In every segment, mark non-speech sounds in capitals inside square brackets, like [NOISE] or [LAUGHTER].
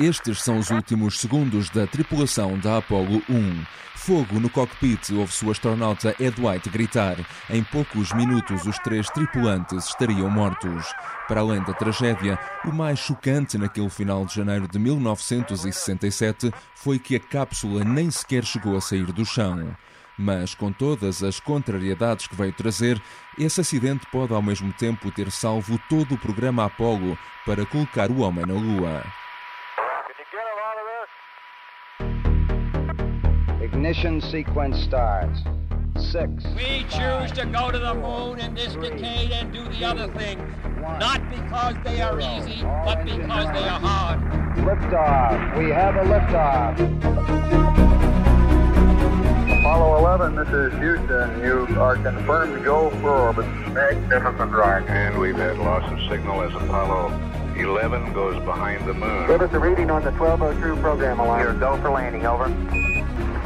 Estes são os últimos segundos da tripulação da Apollo 1. Fogo no cockpit ouve-se o astronauta Ed White gritar. Em poucos minutos, os três tripulantes estariam mortos. Para além da tragédia, o mais chocante naquele final de janeiro de 1967 foi que a cápsula nem sequer chegou a sair do chão. Mas, com todas as contrariedades que veio trazer, esse acidente pode ao mesmo tempo ter salvo todo o programa Apollo para colocar o homem na Lua. Ignition sequence starts. Six. We choose to go to the moon in this decade and do the other things. Not because they are easy, but because they are hard. Liftoff. We have a liftoff. Apollo 11, this is Houston. You are confirmed to go for orbit. Magnificent ride. And we've had loss of signal as Apollo 11 goes behind the moon. Give us a reading on the 1202 program alarm. Here, go for landing, over.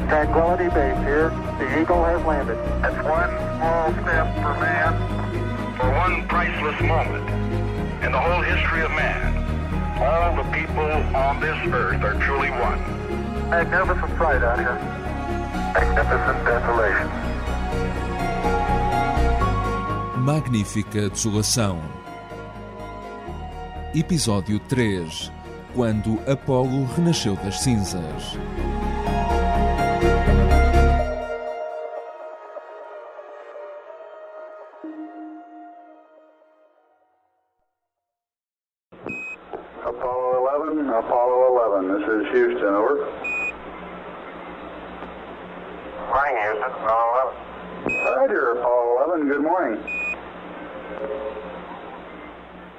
Tranquility Base here. The Eagle has landed. That's one small step for man, for one priceless moment in the whole history of man. All the people on this earth are truly one. Magnificent flight out here. Magnífica Desolação. Episódio 3 Quando Apolo renasceu das cinzas. Apollo 11. Roger, Apollo 11, good morning.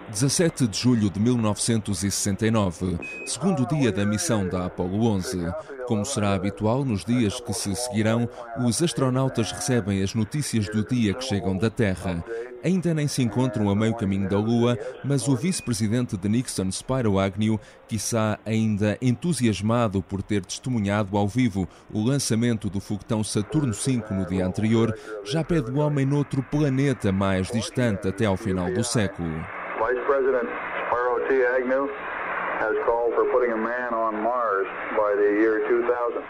17 de julho de 1969, segundo dia da missão da Apollo 11. Como será habitual nos dias que se seguirão, os astronautas recebem as notícias do dia que chegam da Terra. Ainda nem se encontram a meio caminho da Lua, mas o vice-presidente de Nixon, Spiro Agnew, quiçá ainda entusiasmado por ter testemunhado ao vivo o lançamento do foguetão Saturno V no dia anterior, já pede o homem noutro planeta mais distante até ao final do século. President Spiro T. Agnew has called for putting a man on Mars by the year 2000.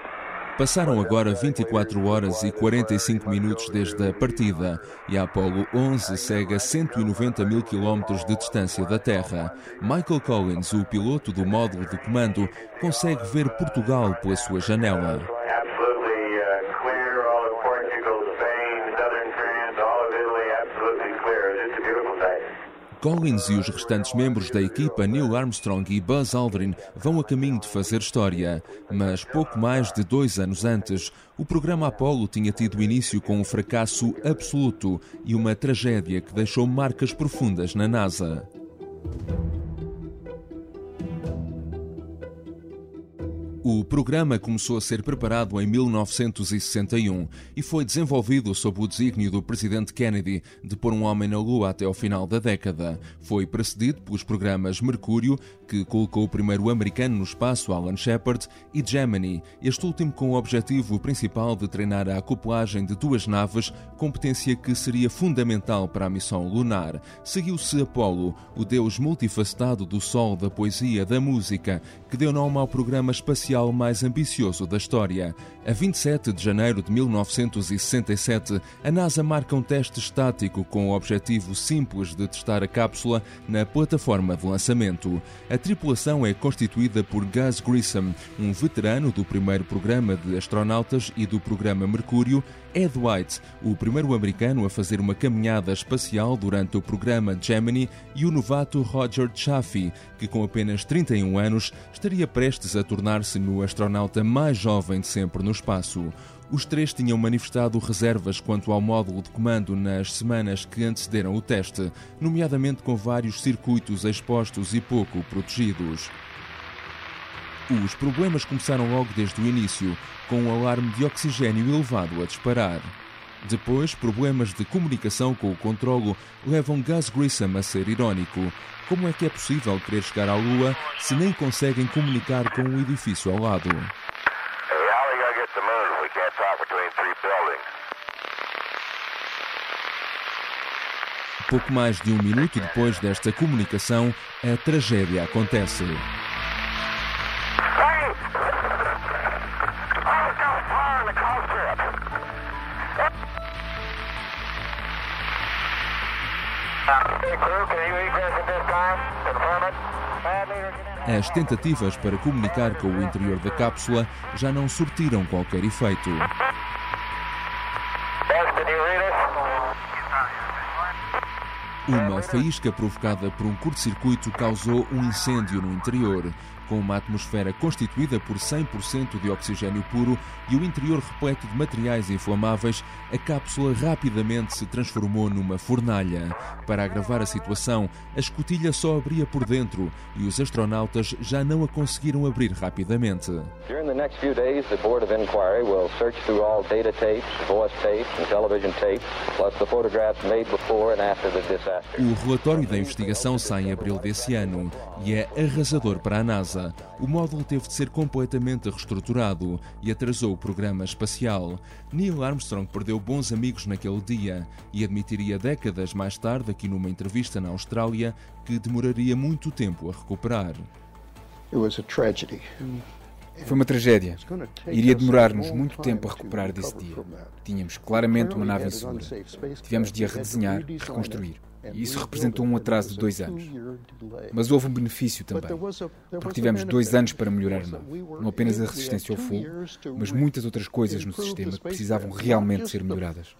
Passaram agora 24 horas e 45 minutos desde a partida e a Apollo 11 segue a 190 mil quilómetros de distância da Terra. Michael Collins, o piloto do módulo de comando, consegue ver Portugal pela sua janela. Absolutely uh, clear. All of Portugal, Spain, Southern France, all of Italy, absolutely clear. It's just a beautiful day. Collins e os restantes membros da equipa Neil Armstrong e Buzz Aldrin vão a caminho de fazer história. Mas pouco mais de dois anos antes, o programa Apollo tinha tido início com um fracasso absoluto e uma tragédia que deixou marcas profundas na NASA. O programa começou a ser preparado em 1961 e foi desenvolvido sob o desígnio do presidente Kennedy de pôr um homem na Lua até ao final da década. Foi precedido pelos programas Mercúrio, que colocou o primeiro americano no espaço, Alan Shepard, e Gemini, este último com o objetivo principal de treinar a acoplagem de duas naves, competência que seria fundamental para a missão lunar. Seguiu-se Apollo, o deus multifacetado do sol, da poesia, da música, que deu nome ao programa espacial mais ambicioso da história. A 27 de janeiro de 1967, a NASA marca um teste estático com o objetivo simples de testar a cápsula na plataforma de lançamento. A tripulação é constituída por Gus Grissom, um veterano do primeiro programa de astronautas e do programa Mercúrio, Ed White, o primeiro americano a fazer uma caminhada espacial durante o programa Gemini, e o novato Roger Chaffee, que com apenas 31 anos estaria prestes a tornar-se no astronauta mais jovem de sempre no espaço. Os três tinham manifestado reservas quanto ao módulo de comando nas semanas que antecederam o teste, nomeadamente com vários circuitos expostos e pouco protegidos. Os problemas começaram logo desde o início, com um alarme de oxigênio elevado a disparar. Depois, problemas de comunicação com o controlo levam Gus Grissom a ser irónico. Como é que é possível querer chegar à Lua se nem conseguem comunicar com o edifício ao lado? Pouco mais de um minuto depois desta comunicação, a tragédia acontece. As tentativas para comunicar com o interior da cápsula já não surtiram qualquer efeito. Uma faísca provocada por um curto-circuito causou um incêndio no interior com uma atmosfera constituída por 100% de oxigênio puro e o interior repleto de materiais inflamáveis, a cápsula rapidamente se transformou numa fornalha. Para agravar a situação, a escotilha só abria por dentro e os astronautas já não a conseguiram abrir rapidamente. During the next few days, the Board of Inquiry will search through all data tapes, voice tapes and television tapes, plus the photographs made before and after the disaster. O relatório da investigação sai em abril desse ano e é arrasador para a NASA. O módulo teve de ser completamente reestruturado e atrasou o programa espacial. Neil Armstrong perdeu bons amigos naquele dia e admitiria décadas mais tarde, aqui numa entrevista na Austrália, que demoraria muito tempo a recuperar. Foi uma tragédia. Iria demorar-nos muito tempo a recuperar desse dia. Tínhamos claramente uma nave insegura. Tivemos de a redesenhar e reconstruir. E isso representou um atraso de dois anos. Mas houve um benefício também, porque tivemos dois anos para melhorar a nave. Não apenas a resistência ao fogo, mas muitas outras coisas no sistema que precisavam realmente ser melhoradas.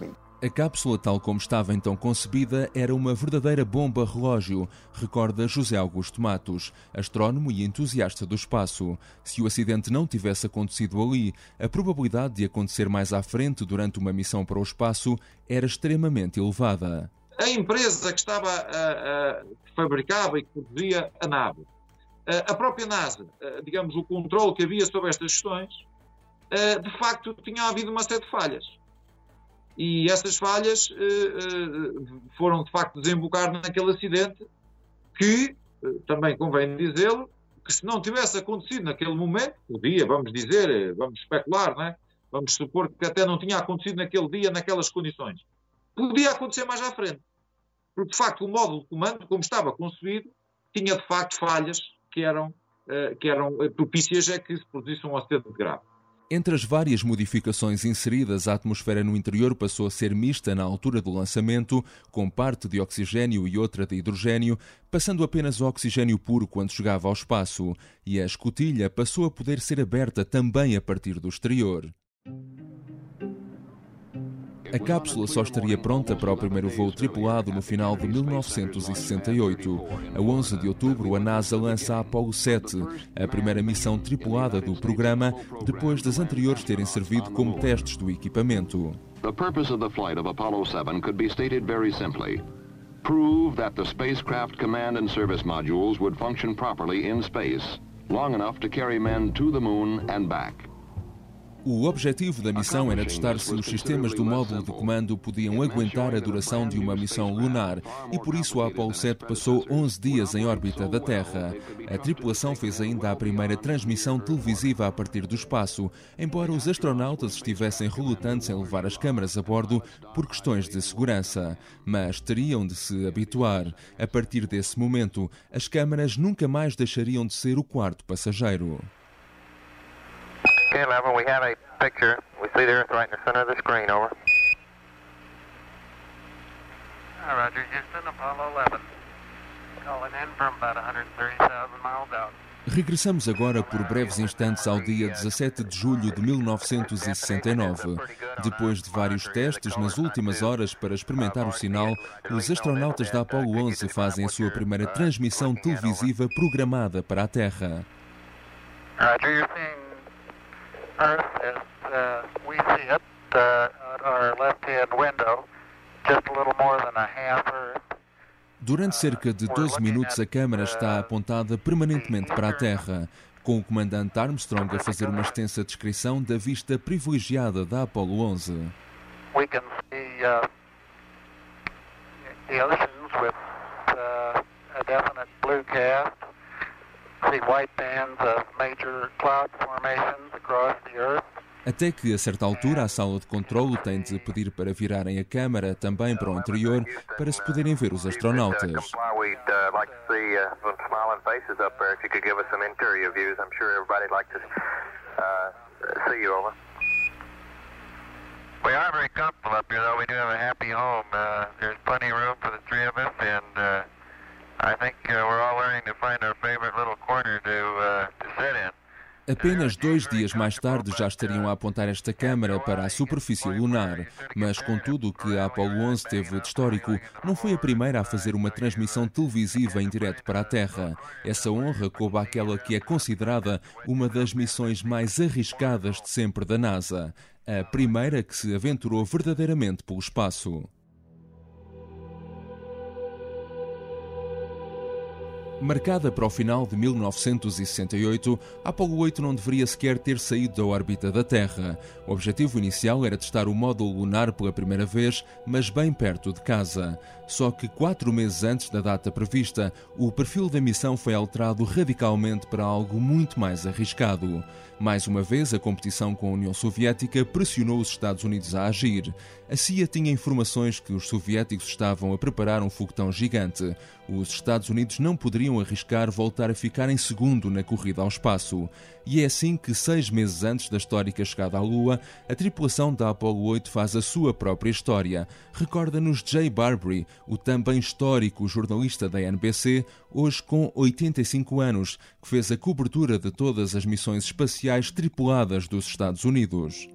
A cápsula, tal como estava então concebida, era uma verdadeira bomba relógio, recorda José Augusto Matos, astrónomo e entusiasta do espaço. Se o acidente não tivesse acontecido ali, a probabilidade de acontecer mais à frente durante uma missão para o espaço era extremamente elevada. A empresa que estava a, a que fabricava e que produzia a nave, a, a própria NASA, digamos, o controle que havia sobre estas questões, de facto tinha havido uma série de falhas e essas falhas uh, uh, foram de facto desembocar naquele acidente que, uh, também convém dizê-lo, que se não tivesse acontecido naquele momento, o dia, vamos dizer, vamos especular, né? vamos supor que até não tinha acontecido naquele dia, naquelas condições, podia acontecer mais à frente. Porque, de facto, o módulo de comando, como estava concebido, tinha, de facto, falhas que eram, que eram propícias a que se produzisse um acidente grave. Entre as várias modificações inseridas, a atmosfera no interior passou a ser mista na altura do lançamento, com parte de oxigênio e outra de hidrogênio, passando apenas oxigênio puro quando chegava ao espaço, e a escotilha passou a poder ser aberta também a partir do exterior. A cápsula só estaria pronta para o primeiro voo tripulado no final de 1968. A 11 de outubro, a NASA lança a Apollo 7, a primeira missão tripulada do programa, depois das anteriores terem servido como testes do equipamento. The purpose of the flight of Apollo 7 could be stated very simply. Prove that the spacecraft command and service modules would function properly in space, long enough to carry men to the moon and back. O objetivo da missão era testar se os sistemas do módulo de comando podiam aguentar a duração de uma missão lunar e por isso a Apollo 7 passou 11 dias em órbita da Terra. A tripulação fez ainda a primeira transmissão televisiva a partir do espaço, embora os astronautas estivessem relutantes em levar as câmaras a bordo por questões de segurança. Mas teriam de se habituar. A partir desse momento, as câmaras nunca mais deixariam de ser o quarto passageiro. Okay, 11, we have a picture. We see the Earth right in the center of the screen, over. Hi, Roger, Houston, Apollo 11. Calling in from about 130,000 miles out. Regressamos agora por breves instantes ao dia 17 de julho de 1969. Depois de vários testes nas últimas horas para experimentar o sinal, os astronautas da Apollo 11 fazem a sua primeira transmissão televisiva programada para a Terra. Roger, Earth as uh, we see it uh, at our left-hand window, just a little more than a half Earth. Durante cerca de 12 minutos, a câmara está apontada permanentemente para a Terra, com o comandante Armstrong a fazer uma extensa descrição da vista privilegiada da Apollo 11. We can see uh, the oceans with uh, a definite blue cast. See white bands of major cloud formations across the Earth. Até que, a certa altura, a sala de controle tem de pedir para virarem a câmara também para o interior para se poderem ver os astronautas. We are very comfortable up here, though. We do have a happy home. Uh, there's plenty of room for the three of us, and uh, Apenas dois dias mais tarde já estariam a apontar esta câmara para a superfície lunar, mas com tudo o que a Apollo 11 teve de histórico, não foi a primeira a fazer uma transmissão televisiva em direto para a Terra. Essa honra coube àquela que é considerada uma das missões mais arriscadas de sempre da NASA, a primeira que se aventurou verdadeiramente pelo espaço. Marcada para o final de 1968, a Apollo 8 não deveria sequer ter saído da órbita da Terra. O objetivo inicial era testar o módulo lunar pela primeira vez, mas bem perto de casa. Só que quatro meses antes da data prevista, o perfil da missão foi alterado radicalmente para algo muito mais arriscado. Mais uma vez, a competição com a União Soviética pressionou os Estados Unidos a agir. A CIA tinha informações que os soviéticos estavam a preparar um foguetão gigante. Os Estados Unidos não poderiam arriscar voltar a ficar em segundo na corrida ao espaço. E é assim que, seis meses antes da histórica chegada à Lua, a tripulação da Apollo 8 faz a sua própria história. Recorda-nos Jay Barbary, o também histórico jornalista da NBC, hoje com 85 anos, que fez a cobertura de todas as missões espaciais tripuladas dos Estados Unidos.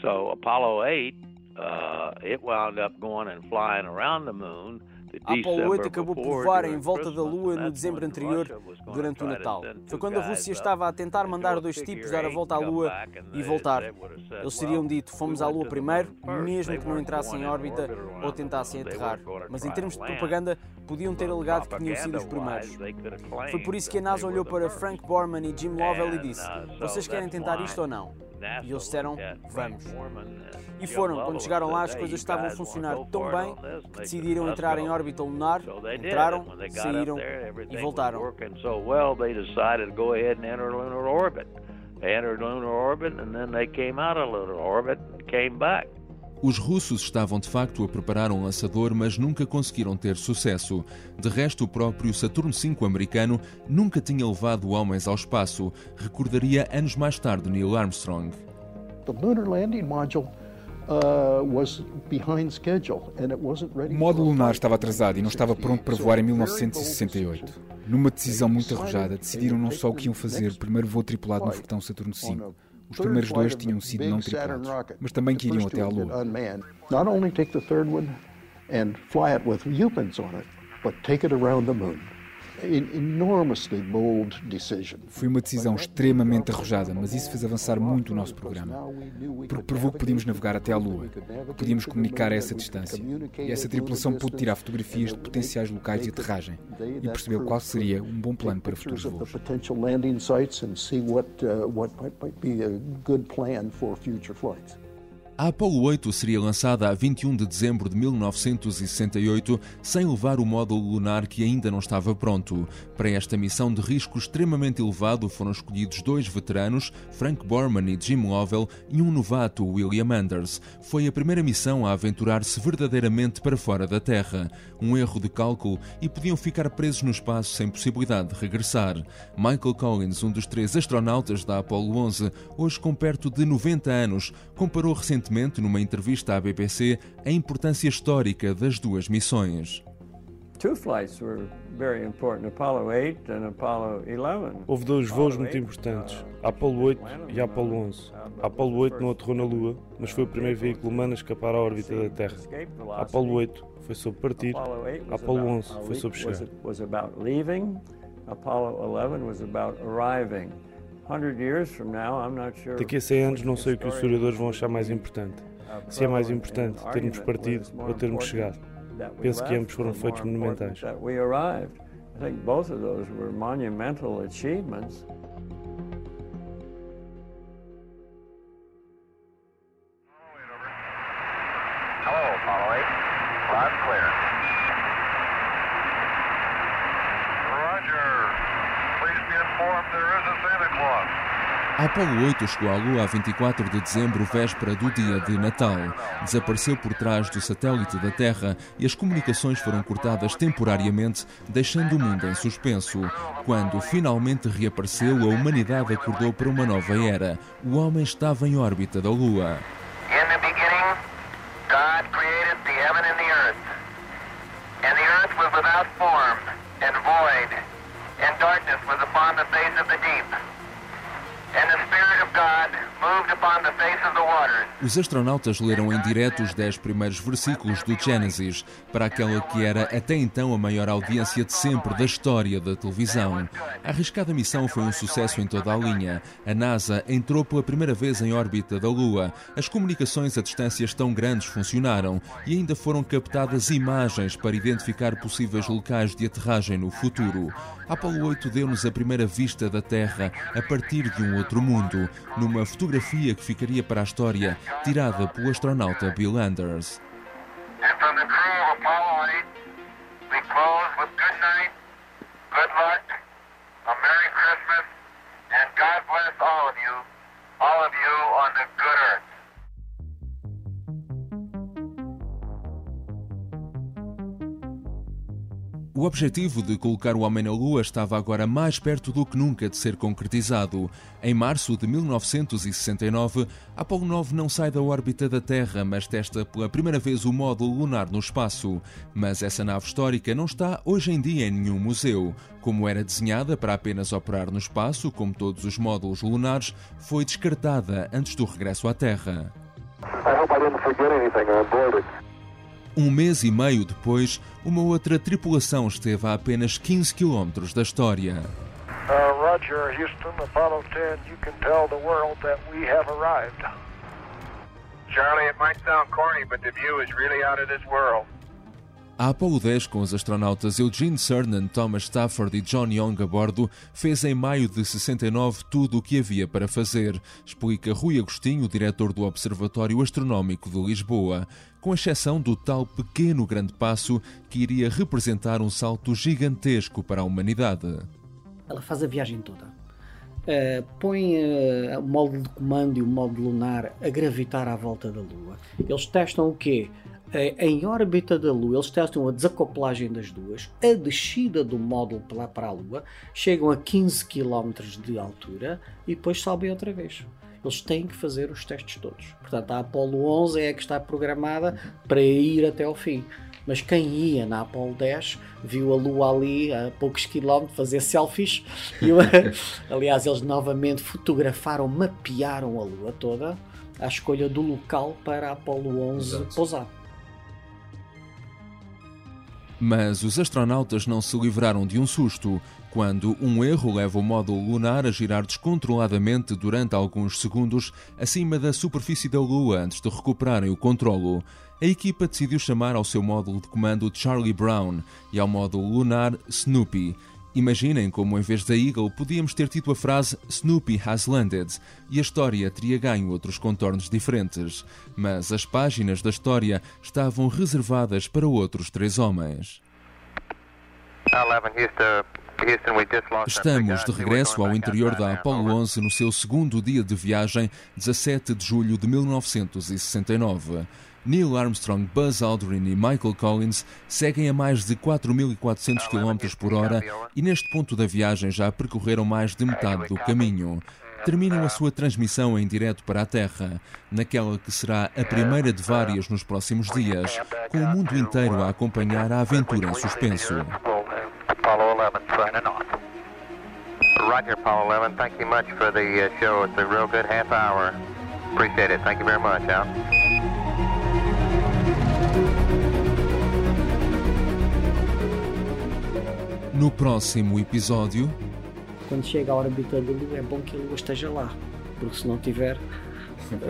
So Apollo 8, uh, it wound up going and flying around the moon. A Apollo 8 acabou por voar em volta da Lua no dezembro anterior, durante o Natal. Foi quando a Rússia estava a tentar mandar dois tipos dar a volta à Lua e voltar. Eles teriam dito: fomos à Lua primeiro, mesmo que não entrassem em órbita ou tentassem aterrar. Mas em termos de propaganda, podiam ter alegado que tinham sido os primeiros. Foi por isso que a NASA olhou para Frank Borman e Jim Lovell e disse: Vocês querem tentar isto ou não? E eles disseram: Vamos. E foram. Quando chegaram lá, as coisas estavam a funcionar tão bem que decidiram entrar em órbita lunar, entraram, saíram e voltaram. Os russos estavam de facto a preparar um lançador, mas nunca conseguiram ter sucesso. De resto, o próprio Saturno V americano nunca tinha levado homens ao espaço, recordaria anos mais tarde Neil Armstrong. The lunar landing module uh, o módulo lunar estava atrasado e não estava pronto para voar em 1968. Numa decisão muito arrojada, decidiram não só o que iam fazer o primeiro voo tripulado no foguetão Saturno V. Os primeiros dois tinham sido não tripulados, mas também que iriam até à Lua. Not only take the third one and fly it with humans on it, but take it around the moon. Foi uma decisão extremamente arrojada, mas isso fez avançar muito o nosso programa, porque provou que podíamos navegar até à Lua, que podíamos comunicar a essa distância. E essa tripulação pôde tirar fotografias de potenciais locais de aterragem e percebeu qual seria um bom plano para futuros voos. A Apollo 8 seria lançada a 21 de dezembro de 1968, sem levar o módulo lunar que ainda não estava pronto. Para esta missão de risco extremamente elevado foram escolhidos dois veteranos, Frank Borman e Jim Lovell, e um novato, William Anders. Foi a primeira missão a aventurar-se verdadeiramente para fora da Terra. Um erro de cálculo e podiam ficar presos no espaço sem possibilidade de regressar. Michael Collins, um dos três astronautas da Apollo 11, hoje com perto de 90 anos, comparou recentemente recentemente, numa entrevista à BBC, a importância histórica das duas missões. Houve dois voos muito importantes, a Apollo 8 e a Apollo 11. A Apollo 8 não aterrou na Lua, mas foi o primeiro veículo humano a escapar à órbita da Terra. A Apollo 8 foi sobre partir, a Apollo 11 foi sobre chegar. Apollo 11 was about arriving. Daqui a 100 anos não sei o que os historiadores vão achar mais importante. Se é mais importante termos partido ou termos chegado. Penso que ambos foram feitos monumentais. I think both of those were monumental achievements. Apollo 8 chegou à Lua a 24 de dezembro, véspera do dia de Natal. Desapareceu por trás do satélite da Terra e as comunicações foram cortadas temporariamente, deixando o mundo em suspenso. Quando finalmente reapareceu, a humanidade acordou para uma nova era. O homem estava em órbita da Lua. And darkness was upon the face of the deep. And the Spirit of God moved upon the face of the waters. Os astronautas leram em direto os dez primeiros versículos do Gênesis para aquela que era até então a maior audiência de sempre da história da televisão. A arriscada missão foi um sucesso em toda a linha. A NASA entrou pela primeira vez em órbita da Lua. As comunicações a distâncias tão grandes funcionaram e ainda foram captadas imagens para identificar possíveis locais de aterragem no futuro. Apollo 8 deu-nos a primeira vista da Terra a partir de um outro mundo, numa fotografia que ficaria para a história, tirada pelo astronauta Bill Anders. And from the crew of Apollo 8, we close with good night, good luck, a Merry Christmas, and God bless all of you, all of you on the good earth. O objetivo de colocar o homem na Lua estava agora mais perto do que nunca de ser concretizado. Em março de 1969, Apollo 9 não sai da órbita da Terra, mas testa pela primeira vez o módulo lunar no espaço. Mas essa nave histórica não está hoje em dia em nenhum museu. Como era desenhada para apenas operar no espaço, como todos os módulos lunares, foi descartada antes do regresso à Terra. I hope I didn't. Um mês e meio depois, uma outra tripulação esteve a apenas 15 quilómetros da história. Uh, Roger, Houston, Apollo 10, you can tell the world that we have arrived. Charlie, it might sound corny, but the view is really out of this world. A Apollo 10, com os astronautas Eugene Cernan, Thomas Stafford e John Young a bordo, fez em maio de 69 tudo o que havia para fazer, explica Rui Agostinho, diretor do Observatório Astronómico de Lisboa, com exceção do tal pequeno grande passo que iria representar um salto gigantesco para a humanidade. Ela faz a viagem toda. Uh, põe uh, o módulo de comando e o módulo lunar a gravitar à volta da Lua. Eles testam o quê? Em órbita da Lua, eles testam a desacoplagem das duas, a descida do módulo lá para a Lua, chegam a 15 km de altura e depois sobem outra vez. Eles têm que fazer os testes todos. Portanto, a Apollo 11 é a que está programada para ir até ao fim. Mas quem ia na Apollo 10 viu a Lua ali a poucos quilómetros fazer selfies. [LAUGHS] Aliás, eles novamente fotografaram, mapearam a Lua toda à escolha do local para a Apollo 11 Exato. pousar. Mas os astronautas não se livraram de um susto quando um erro leva o módulo lunar a girar descontroladamente durante alguns segundos acima da superfície da Lua antes de recuperarem o controlo. A equipa decidiu chamar ao seu módulo de comando Charlie Brown e ao módulo lunar Snoopy. Imaginem como, em vez da Eagle, podíamos ter tido a frase Snoopy has landed e a história teria ganho outros contornos diferentes. Mas as páginas da história estavam reservadas para outros três homens. Estamos de regresso ao interior da Apollo 11 no seu segundo dia de viagem, 17 de julho de 1969. Neil Armstrong, Buzz Aldrin e Michael Collins seguem a mais de 4.400 km por hora e neste ponto da viagem já percorreram mais de metade do caminho. Terminam a sua transmissão em direto para a Terra, naquela que será a primeira de várias nos próximos dias, com o mundo inteiro a acompanhar a aventura em suspenso. Roger, Apollo 11. Thank you much for the uh, show. It's a real good half hour. Appreciate it. Thank you very much, Al. No próximo episódio. Quando chega a órbita da Lua, é bom que a Lua esteja lá, porque se não tiver,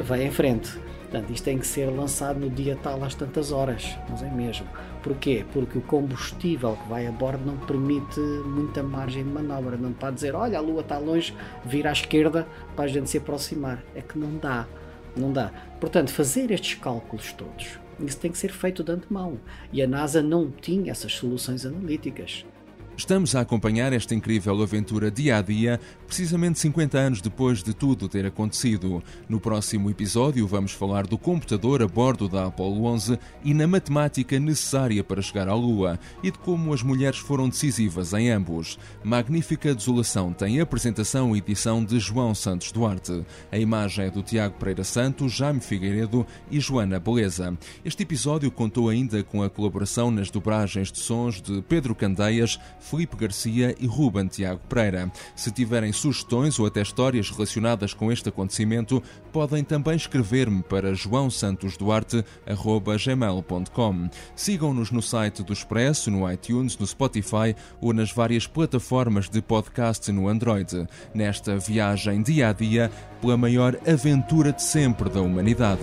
vai em frente. Portanto, isto tem que ser lançado no dia tal às tantas horas, mas é mesmo. Porquê? Porque o combustível que vai a bordo não permite muita margem de manobra. Não pode dizer, olha, a Lua está longe, vira à esquerda para a gente se aproximar. É que não dá. Não dá. Portanto, fazer estes cálculos todos, isso tem que ser feito de antemão. E a NASA não tinha essas soluções analíticas. Estamos a acompanhar esta incrível aventura dia a dia, precisamente 50 anos depois de tudo ter acontecido. No próximo episódio, vamos falar do computador a bordo da Apollo 11 e na matemática necessária para chegar à Lua e de como as mulheres foram decisivas em ambos. Magnífica Desolação tem apresentação e edição de João Santos Duarte. A imagem é do Tiago Pereira Santos, Jaime Figueiredo e Joana Beleza. Este episódio contou ainda com a colaboração nas dobragens de sons de Pedro Candeias, Felipe Garcia e Ruben Tiago Pereira. Se tiverem sugestões ou até histórias relacionadas com este acontecimento, podem também escrever-me para joaosantosduarte.gmail.com. Sigam-nos no site do Expresso, no iTunes, no Spotify ou nas várias plataformas de podcast no Android. Nesta viagem dia a dia pela maior aventura de sempre da humanidade.